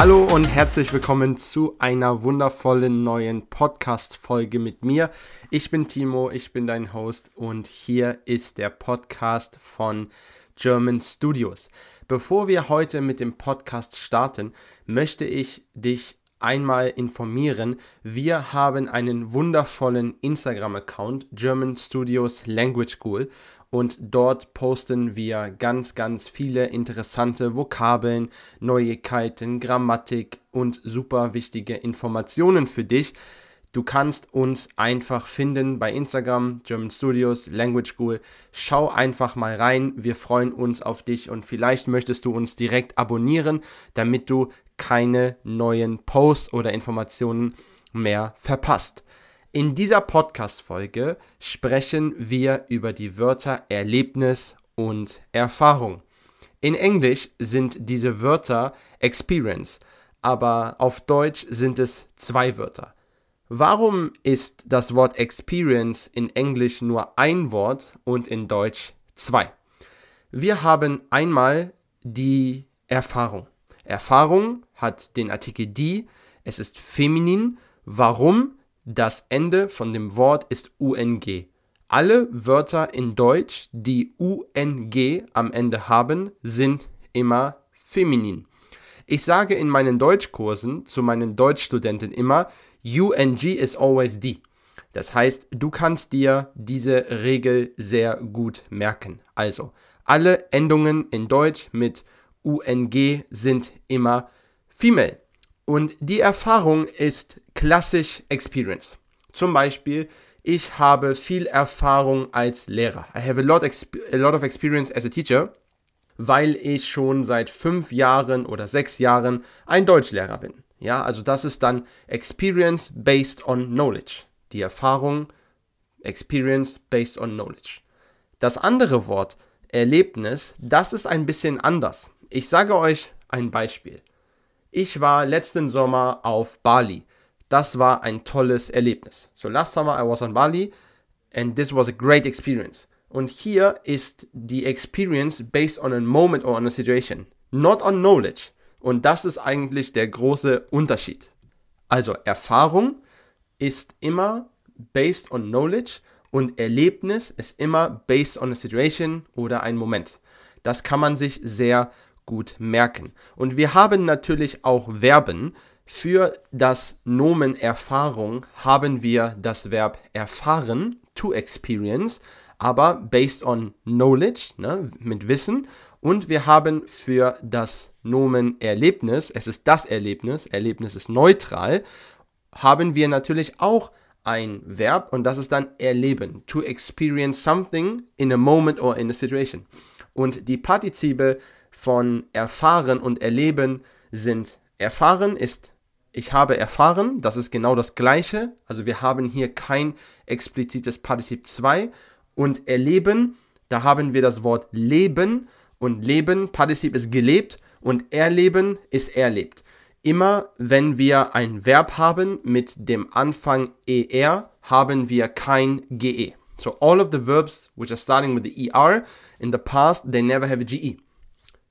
Hallo und herzlich willkommen zu einer wundervollen neuen Podcast-Folge mit mir. Ich bin Timo, ich bin dein Host und hier ist der Podcast von German Studios. Bevor wir heute mit dem Podcast starten, möchte ich dich einmal informieren. Wir haben einen wundervollen Instagram-Account, German Studios Language School, und dort posten wir ganz, ganz viele interessante Vokabeln, Neuigkeiten, Grammatik und super wichtige Informationen für dich. Du kannst uns einfach finden bei Instagram, German Studios, Language School. Schau einfach mal rein. Wir freuen uns auf dich und vielleicht möchtest du uns direkt abonnieren, damit du keine neuen Posts oder Informationen mehr verpasst. In dieser Podcast-Folge sprechen wir über die Wörter Erlebnis und Erfahrung. In Englisch sind diese Wörter Experience, aber auf Deutsch sind es zwei Wörter. Warum ist das Wort Experience in Englisch nur ein Wort und in Deutsch zwei? Wir haben einmal die Erfahrung. Erfahrung hat den Artikel die, es ist feminin. Warum? Das Ende von dem Wort ist UNG. Alle Wörter in Deutsch, die UNG am Ende haben, sind immer feminin. Ich sage in meinen Deutschkursen zu meinen Deutschstudenten immer, UNG is always D. Das heißt, du kannst dir diese Regel sehr gut merken. Also, alle Endungen in Deutsch mit UNG sind immer female. Und die Erfahrung ist klassisch Experience. Zum Beispiel, ich habe viel Erfahrung als Lehrer. I have a lot, a lot of experience as a teacher, weil ich schon seit fünf Jahren oder sechs Jahren ein Deutschlehrer bin. Ja, also das ist dann Experience based on Knowledge. Die Erfahrung, Experience based on Knowledge. Das andere Wort, Erlebnis, das ist ein bisschen anders. Ich sage euch ein Beispiel. Ich war letzten Sommer auf Bali. Das war ein tolles Erlebnis. So last summer I was on Bali and this was a great experience. Und hier ist die Experience based on a moment or on a situation, not on knowledge. Und das ist eigentlich der große Unterschied. Also Erfahrung ist immer based on knowledge und Erlebnis ist immer based on a situation oder ein Moment. Das kann man sich sehr gut merken. Und wir haben natürlich auch Verben. Für das Nomen Erfahrung haben wir das Verb erfahren, to experience, aber based on knowledge, ne, mit Wissen. Und wir haben für das Nomen Erlebnis, es ist das Erlebnis, Erlebnis ist neutral, haben wir natürlich auch ein Verb und das ist dann erleben, to experience something in a moment or in a situation. Und die Partizipe von erfahren und erleben sind erfahren ist ich habe erfahren, das ist genau das gleiche. Also wir haben hier kein explizites Partizip 2 und erleben, da haben wir das Wort leben und leben, Partizip ist gelebt und erleben ist erlebt. Immer wenn wir ein Verb haben mit dem Anfang er, haben wir kein ge. So all of the verbs which are starting with the er in the past, they never have a ge.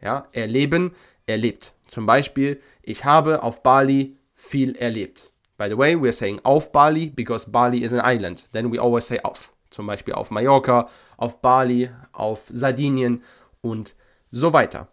Ja, erleben, erlebt. Zum Beispiel, ich habe auf Bali viel erlebt. By the way, we're saying auf Bali because Bali is an island. Then we always say auf. Zum Beispiel auf Mallorca, auf Bali, auf Sardinien und so weiter.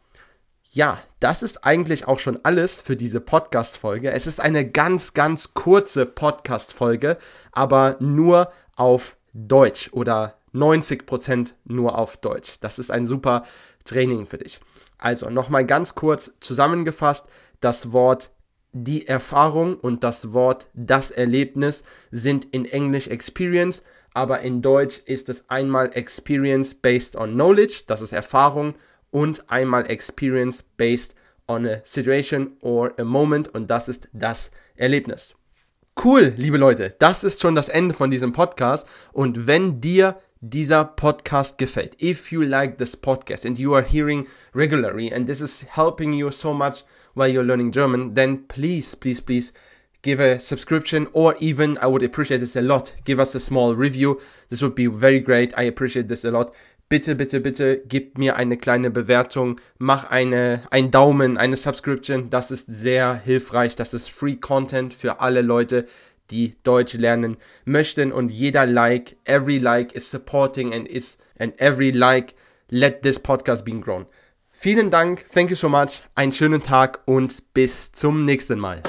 Ja, das ist eigentlich auch schon alles für diese Podcast-Folge. Es ist eine ganz, ganz kurze Podcast-Folge, aber nur auf Deutsch oder 90% nur auf Deutsch. Das ist ein super Training für dich. Also nochmal ganz kurz zusammengefasst, das Wort die Erfahrung und das Wort das Erlebnis sind in Englisch Experience, aber in Deutsch ist es einmal Experience based on Knowledge, das ist Erfahrung, und einmal Experience based on a situation or a moment und das ist das Erlebnis. Cool, liebe Leute, das ist schon das Ende von diesem Podcast und wenn dir dieser Podcast gefällt, if you like this podcast and you are hearing regularly and this is helping you so much while you're learning German, then please, please, please give a subscription or even I would appreciate this a lot. Give us a small review. This would be very great. I appreciate this a lot. Bitte, bitte, bitte gib mir eine kleine Bewertung, mach eine, einen Daumen, eine Subscription. Das ist sehr hilfreich. Das ist Free Content für alle Leute, die Deutsch lernen möchten. Und jeder Like, every like is supporting and is and every like let this podcast be grown. Vielen Dank, thank you so much, einen schönen Tag und bis zum nächsten Mal.